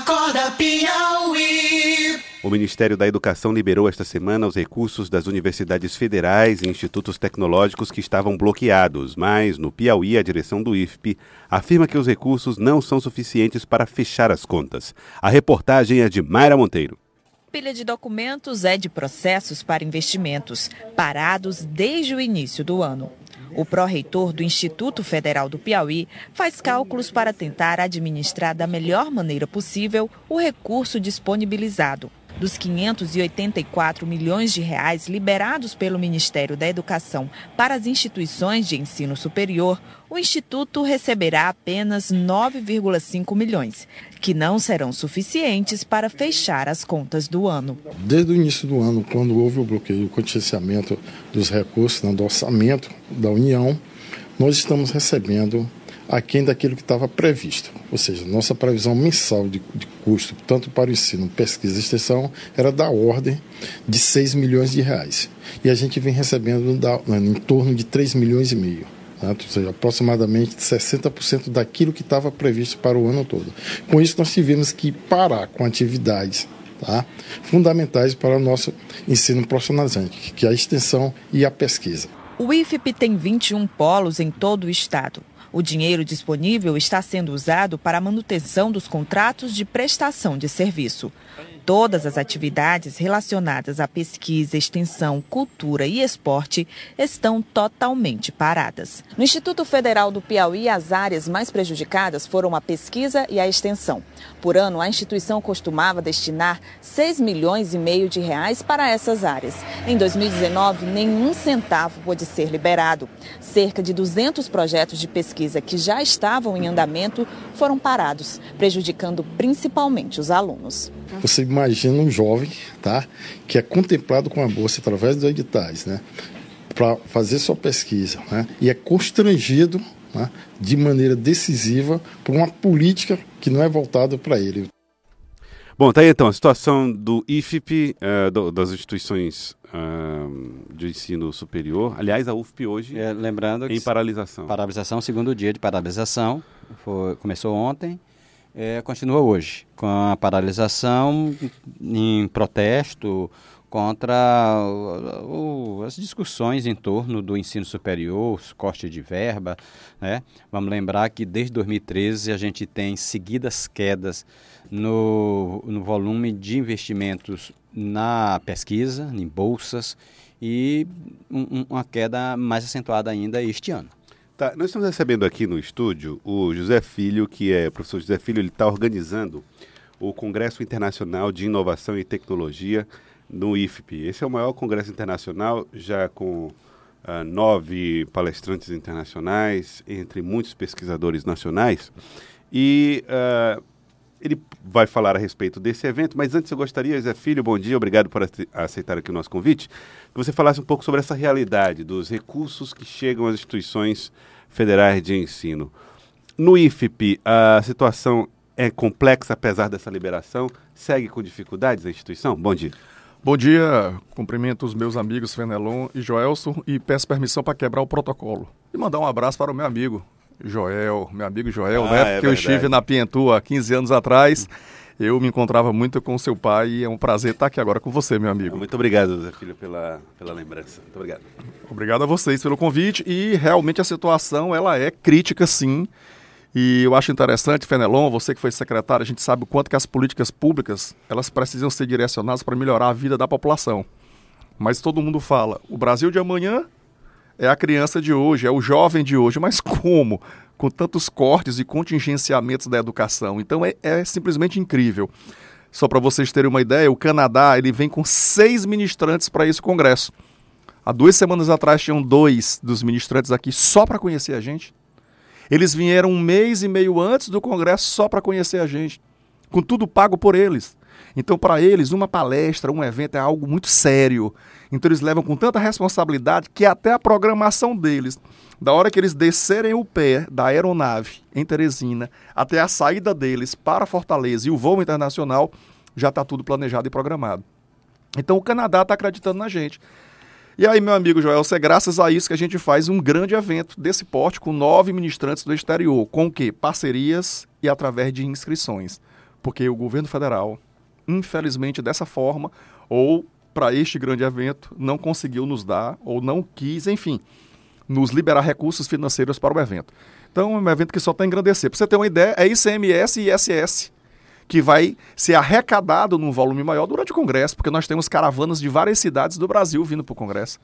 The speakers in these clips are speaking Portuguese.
Acorda Piauí. O Ministério da Educação liberou esta semana os recursos das universidades federais e institutos tecnológicos que estavam bloqueados, mas no Piauí a direção do IFP afirma que os recursos não são suficientes para fechar as contas. A reportagem é de Mayra Monteiro. Pilha de documentos é de processos para investimentos, parados desde o início do ano. O pró-reitor do Instituto Federal do Piauí faz cálculos para tentar administrar da melhor maneira possível o recurso disponibilizado. Dos 584 milhões de reais liberados pelo Ministério da Educação para as instituições de ensino superior, o Instituto receberá apenas 9,5 milhões, que não serão suficientes para fechar as contas do ano. Desde o início do ano, quando houve o bloqueio, o contingenciamento dos recursos do orçamento da União, nós estamos recebendo aquém daquilo que estava previsto. Ou seja, nossa previsão mensal de, de, custo, tanto para o ensino, pesquisa e extensão, era da ordem de 6 milhões de reais. E a gente vem recebendo da, em torno de 3 milhões e meio. Tá? Ou seja, aproximadamente 60% daquilo que estava previsto para o ano todo. Com isso, nós tivemos que parar com atividades tá? fundamentais para o nosso ensino profissionalizante, que é a extensão e a pesquisa. O IFP tem 21 polos em todo o estado. O dinheiro disponível está sendo usado para a manutenção dos contratos de prestação de serviço. Todas as atividades relacionadas à pesquisa, extensão, cultura e esporte estão totalmente paradas. No Instituto Federal do Piauí, as áreas mais prejudicadas foram a pesquisa e a extensão. Por ano, a instituição costumava destinar 6 milhões e meio de reais para essas áreas. Em 2019, nenhum centavo pôde ser liberado. Cerca de 200 projetos de pesquisa que já estavam em andamento foram parados, prejudicando principalmente os alunos. Você imagina um jovem, tá, que é contemplado com a bolsa através dos editais, né, para fazer sua pesquisa, né, e é constrangido né, de maneira decisiva por uma política que não é voltada para ele. Bom, tá aí então a situação do IFP, uh, do, das instituições uh, de ensino superior. Aliás, a UFP hoje é, lembrando em paralisação. Paralisação, segundo dia de paralisação, foi, começou ontem é, continua hoje, com a paralisação em protesto contra o, o, as discussões em torno do ensino superior, corte de verba. Né? Vamos lembrar que desde 2013 a gente tem seguidas quedas no, no volume de investimentos na pesquisa, em bolsas, e um, uma queda mais acentuada ainda este ano. Tá, nós estamos recebendo aqui no estúdio o José Filho, que é o professor José Filho, ele está organizando o Congresso Internacional de Inovação e Tecnologia no IFP. Esse é o maior congresso internacional, já com uh, nove palestrantes internacionais, entre muitos pesquisadores nacionais. E uh, ele vai falar a respeito desse evento, mas antes eu gostaria, José Filho, bom dia, obrigado por aceitar aqui o nosso convite, que você falasse um pouco sobre essa realidade dos recursos que chegam às instituições federais de ensino. No IFP, a situação é complexa apesar dessa liberação? Segue com dificuldades a instituição? Bom dia. Bom dia, cumprimento os meus amigos Fenelon e Joelson e peço permissão para quebrar o protocolo. E mandar um abraço para o meu amigo Joel, meu amigo Joel, ah, né? É porque eu estive na Pientu há 15 anos atrás. Eu me encontrava muito com seu pai e é um prazer estar aqui agora com você, meu amigo. Muito obrigado, Zé Filho, pela, pela lembrança. Muito obrigado. Obrigado a vocês pelo convite e realmente a situação ela é crítica, sim. E eu acho interessante, Fenelon, você que foi secretário, a gente sabe o quanto que as políticas públicas elas precisam ser direcionadas para melhorar a vida da população. Mas todo mundo fala, o Brasil de amanhã é a criança de hoje, é o jovem de hoje, mas como? com tantos cortes e contingenciamentos da educação. Então é, é simplesmente incrível. Só para vocês terem uma ideia, o Canadá ele vem com seis ministrantes para esse congresso. Há duas semanas atrás tinham dois dos ministrantes aqui só para conhecer a gente. Eles vieram um mês e meio antes do congresso só para conhecer a gente, com tudo pago por eles. Então, para eles, uma palestra, um evento é algo muito sério. Então, eles levam com tanta responsabilidade que até a programação deles, da hora que eles descerem o pé da aeronave em Teresina até a saída deles para Fortaleza e o voo internacional, já está tudo planejado e programado. Então, o Canadá está acreditando na gente. E aí, meu amigo Joel, é graças a isso que a gente faz um grande evento desse porte com nove ministrantes do exterior. Com o quê? Parcerias e através de inscrições. porque o governo federal, infelizmente dessa forma, ou para este grande evento, não conseguiu nos dar, ou não quis, enfim, nos liberar recursos financeiros para o evento. Então, é um evento que só tem a engrandecer. Para você ter uma ideia, é ICMS e ISS que vai ser arrecadado num volume maior durante o Congresso, porque nós temos caravanas de várias cidades do Brasil vindo para o Congresso.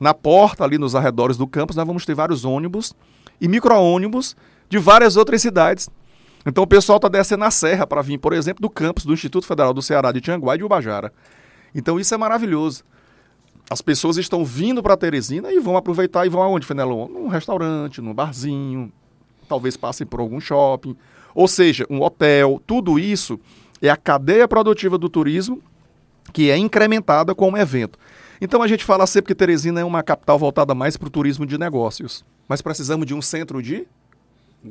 Na porta, ali nos arredores do campus, nós vamos ter vários ônibus e micro-ônibus de várias outras cidades. Então o pessoal está descendo a serra para vir, por exemplo, do campus do Instituto Federal do Ceará de Tianguá e de Ubajara. Então isso é maravilhoso. As pessoas estão vindo para Teresina e vão aproveitar e vão aonde, Fenelon? Num restaurante, num barzinho, talvez passem por algum shopping, ou seja, um hotel, tudo isso é a cadeia produtiva do turismo que é incrementada com o evento. Então a gente fala sempre que Teresina é uma capital voltada mais para o turismo de negócios, mas precisamos de um centro de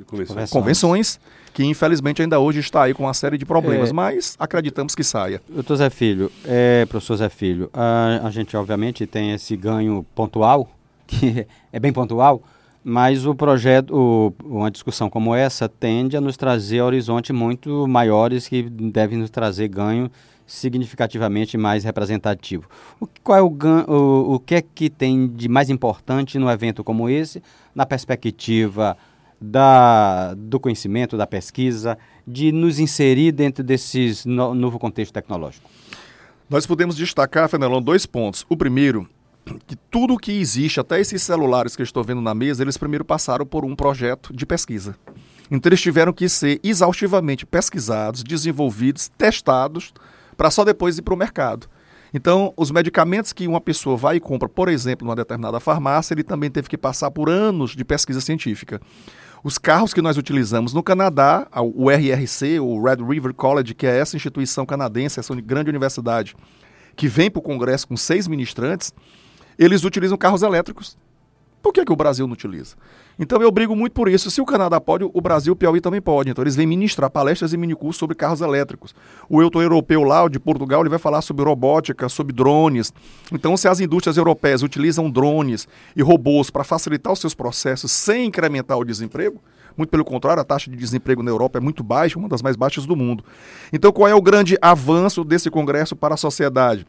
convenções. convenções, que infelizmente ainda hoje está aí com uma série de problemas, é, mas acreditamos que saia. Doutor Zé Filho, é, professor Zé Filho, a, a gente obviamente tem esse ganho pontual, que é bem pontual, mas o projeto, o, uma discussão como essa tende a nos trazer horizontes muito maiores que devem nos trazer ganho significativamente mais representativo. O, qual é o, o, o que é que tem de mais importante num evento como esse, na perspectiva da, do conhecimento, da pesquisa, de nos inserir dentro desse no, novo contexto tecnológico? Nós podemos destacar, Fenelon, dois pontos. O primeiro que tudo que existe, até esses celulares que eu estou vendo na mesa, eles primeiro passaram por um projeto de pesquisa. Então eles tiveram que ser exaustivamente pesquisados, desenvolvidos, testados, para só depois ir para o mercado. Então, os medicamentos que uma pessoa vai e compra, por exemplo, numa determinada farmácia, ele também teve que passar por anos de pesquisa científica. Os carros que nós utilizamos no Canadá, o RRC, o Red River College, que é essa instituição canadense, essa grande universidade, que vem para o Congresso com seis ministrantes, eles utilizam carros elétricos. Por que, que o Brasil não utiliza? Então eu brigo muito por isso. Se o Canadá pode, o Brasil e o Piauí também pode. Então eles vêm ministrar palestras e minicursos sobre carros elétricos. O Euto Europeu lá, de Portugal, ele vai falar sobre robótica, sobre drones. Então se as indústrias europeias utilizam drones e robôs para facilitar os seus processos sem incrementar o desemprego, muito pelo contrário, a taxa de desemprego na Europa é muito baixa, uma das mais baixas do mundo. Então qual é o grande avanço desse congresso para a sociedade?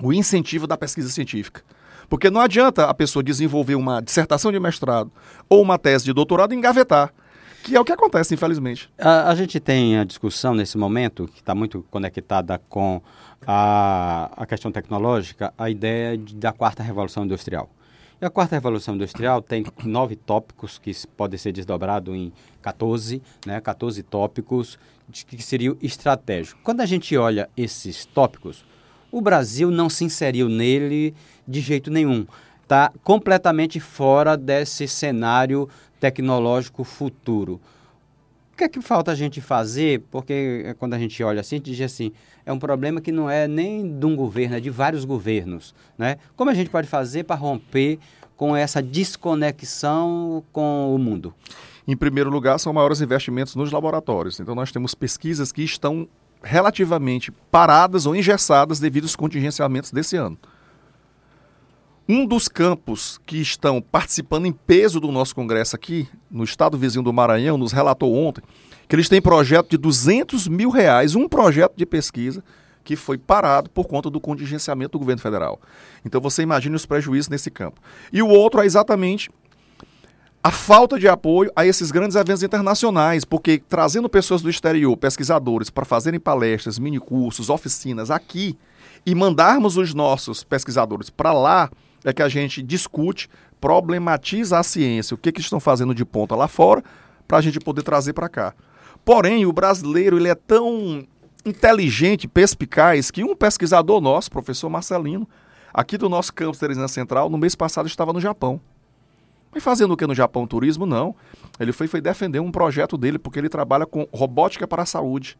O incentivo da pesquisa científica. Porque não adianta a pessoa desenvolver uma dissertação de mestrado ou uma tese de doutorado e engavetar. Que é o que acontece, infelizmente. A, a gente tem a discussão nesse momento, que está muito conectada com a, a questão tecnológica, a ideia de, da quarta revolução industrial. E a quarta revolução industrial tem nove tópicos que podem ser desdobrados em 14, né, 14 tópicos de, que seriam estratégicos. Quando a gente olha esses tópicos, o Brasil não se inseriu nele de jeito nenhum. Está completamente fora desse cenário tecnológico futuro. O que é que falta a gente fazer? Porque eh, quando a gente olha assim, a gente diz assim, é um problema que não é nem de um governo, é de vários governos. Né? Como a gente pode fazer para romper com essa desconexão com o mundo? Em primeiro lugar, são maiores investimentos nos laboratórios. Então, nós temos pesquisas que estão relativamente paradas ou engessadas devido aos contingenciamentos desse ano. Um dos campos que estão participando em peso do nosso congresso aqui, no estado vizinho do Maranhão, nos relatou ontem que eles têm projeto de 200 mil reais, um projeto de pesquisa que foi parado por conta do contingenciamento do governo federal. Então você imagine os prejuízos nesse campo. E o outro é exatamente a falta de apoio a esses grandes eventos internacionais, porque trazendo pessoas do exterior, pesquisadores, para fazerem palestras, minicursos, oficinas aqui e mandarmos os nossos pesquisadores para lá, é que a gente discute, problematiza a ciência, o que, que estão fazendo de ponta lá fora, para a gente poder trazer para cá. Porém, o brasileiro ele é tão inteligente, perspicaz, que um pesquisador nosso, professor Marcelino, aqui do nosso campus Teresina Central, no mês passado estava no Japão. Fazendo o que no Japão? Turismo? Não. Ele foi, foi defender um projeto dele, porque ele trabalha com robótica para a saúde.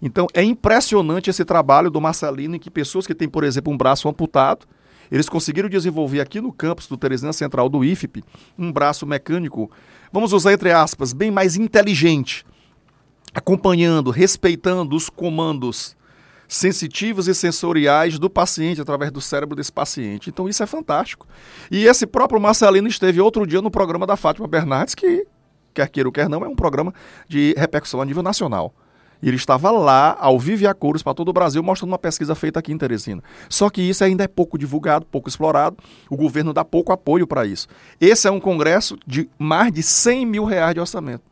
Então, é impressionante esse trabalho do Marcelino, em que pessoas que têm, por exemplo, um braço amputado, eles conseguiram desenvolver aqui no campus do Teresina Central do IFP um braço mecânico, vamos usar entre aspas, bem mais inteligente, acompanhando, respeitando os comandos sensitivos e sensoriais do paciente através do cérebro desse paciente. Então isso é fantástico. E esse próprio Marcelino esteve outro dia no programa da Fátima Bernardes, que quer queira ou quer não, é um programa de repercussão a nível nacional. Ele estava lá, ao vivo e a cores, para todo o Brasil, mostrando uma pesquisa feita aqui em Teresina. Só que isso ainda é pouco divulgado, pouco explorado. O governo dá pouco apoio para isso. Esse é um congresso de mais de 100 mil reais de orçamento.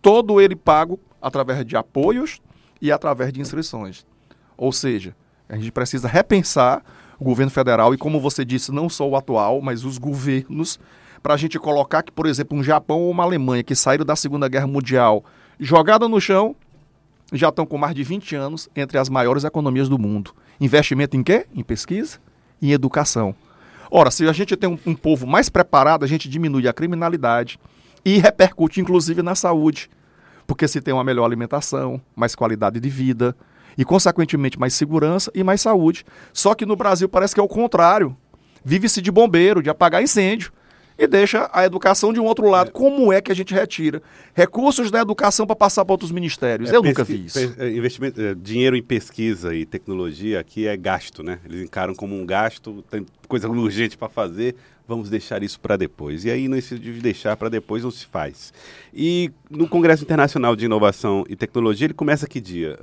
Todo ele pago através de apoios e através de inscrições. Ou seja, a gente precisa repensar o governo federal e, como você disse, não só o atual, mas os governos, para a gente colocar que, por exemplo, um Japão ou uma Alemanha que saíram da Segunda Guerra Mundial jogada no chão, já estão com mais de 20 anos entre as maiores economias do mundo. Investimento em quê? Em pesquisa e em educação. Ora, se a gente tem um, um povo mais preparado, a gente diminui a criminalidade e repercute inclusive na saúde. Porque se tem uma melhor alimentação, mais qualidade de vida e, consequentemente, mais segurança e mais saúde. Só que no Brasil parece que é o contrário. Vive-se de bombeiro, de apagar incêndio e deixa a educação de um outro lado. É. Como é que a gente retira recursos da educação para passar para outros ministérios? É, Eu nunca vi isso. É, investimento, é, dinheiro em pesquisa e tecnologia aqui é gasto, né? Eles encaram como um gasto, tem coisa urgente para fazer, vamos deixar isso para depois. E aí, nesse de deixar para depois, não se faz. E no Congresso Internacional de Inovação e Tecnologia, ele começa que dia?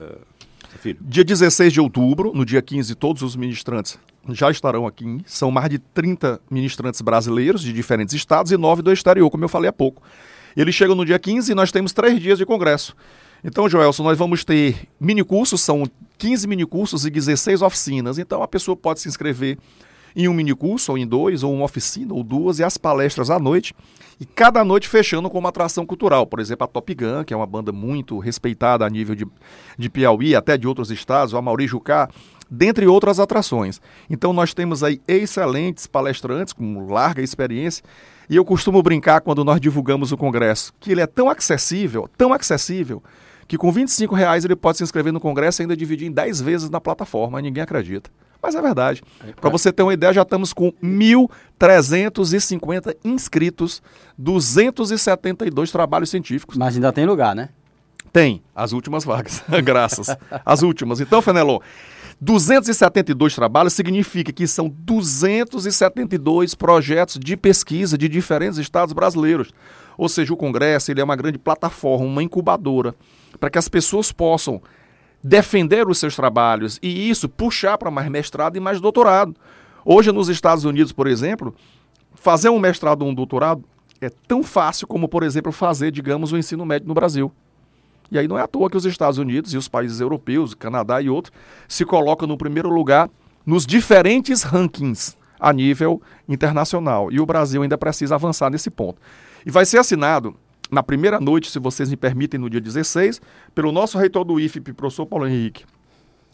Filho. Dia 16 de outubro, no dia 15, todos os ministrantes já estarão aqui. São mais de 30 ministrantes brasileiros de diferentes estados e nove do exterior, como eu falei há pouco. Eles chegam no dia 15 e nós temos três dias de congresso. Então, Joelson, nós vamos ter minicursos, são 15 minicursos e 16 oficinas. Então, a pessoa pode se inscrever em um minicurso, ou em dois, ou uma oficina, ou duas, e as palestras à noite. E cada noite fechando com uma atração cultural. Por exemplo, a Top Gun, que é uma banda muito respeitada a nível de, de Piauí, até de outros estados, o Amaury Jucá, dentre outras atrações. Então nós temos aí excelentes palestrantes com larga experiência. E eu costumo brincar quando nós divulgamos o congresso, que ele é tão acessível, tão acessível, que com 25 reais ele pode se inscrever no congresso e ainda dividir em 10 vezes na plataforma, ninguém acredita. Mas é verdade. Para você ter uma ideia, já estamos com 1.350 inscritos, 272 trabalhos científicos. Mas ainda tem lugar, né? Tem, as últimas vagas, graças. As últimas. Então, Fenelon, 272 trabalhos significa que são 272 projetos de pesquisa de diferentes estados brasileiros. Ou seja, o Congresso ele é uma grande plataforma, uma incubadora, para que as pessoas possam defender os seus trabalhos e isso puxar para mais mestrado e mais doutorado. Hoje, nos Estados Unidos, por exemplo, fazer um mestrado ou um doutorado é tão fácil como, por exemplo, fazer, digamos, o ensino médio no Brasil. E aí não é à toa que os Estados Unidos e os países europeus, Canadá e outros, se colocam no primeiro lugar nos diferentes rankings a nível internacional. E o Brasil ainda precisa avançar nesse ponto. E vai ser assinado na primeira noite, se vocês me permitem, no dia 16, pelo nosso reitor do IFP, professor Paulo Henrique,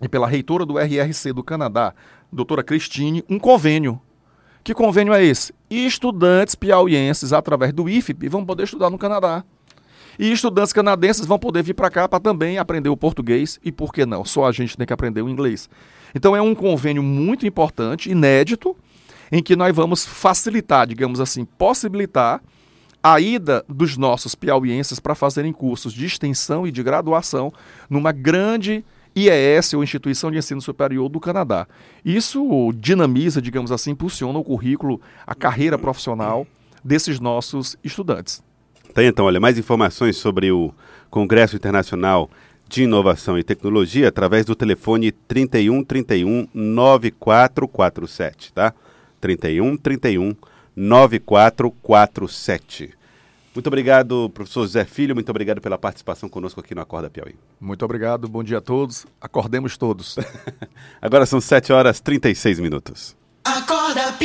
e pela reitora do RRC do Canadá, doutora Cristine, um convênio. Que convênio é esse? Estudantes piauienses, através do IFP, vão poder estudar no Canadá. E estudantes canadenses vão poder vir para cá para também aprender o português e, por que não, só a gente tem que aprender o inglês. Então é um convênio muito importante, inédito, em que nós vamos facilitar, digamos assim, possibilitar a ida dos nossos piauienses para fazerem cursos de extensão e de graduação numa grande IES, ou Instituição de Ensino Superior do Canadá. Isso dinamiza, digamos assim, impulsiona o currículo, a carreira profissional desses nossos estudantes. Tem então, olha, mais informações sobre o Congresso Internacional de Inovação e Tecnologia através do telefone 31 31 9447, tá? 31 31 9447. Muito obrigado, professor Zé Filho, muito obrigado pela participação conosco aqui no Acorda Piauí. Muito obrigado, bom dia a todos. Acordemos todos. Agora são 7 horas e 36 minutos. Acorda Piauí.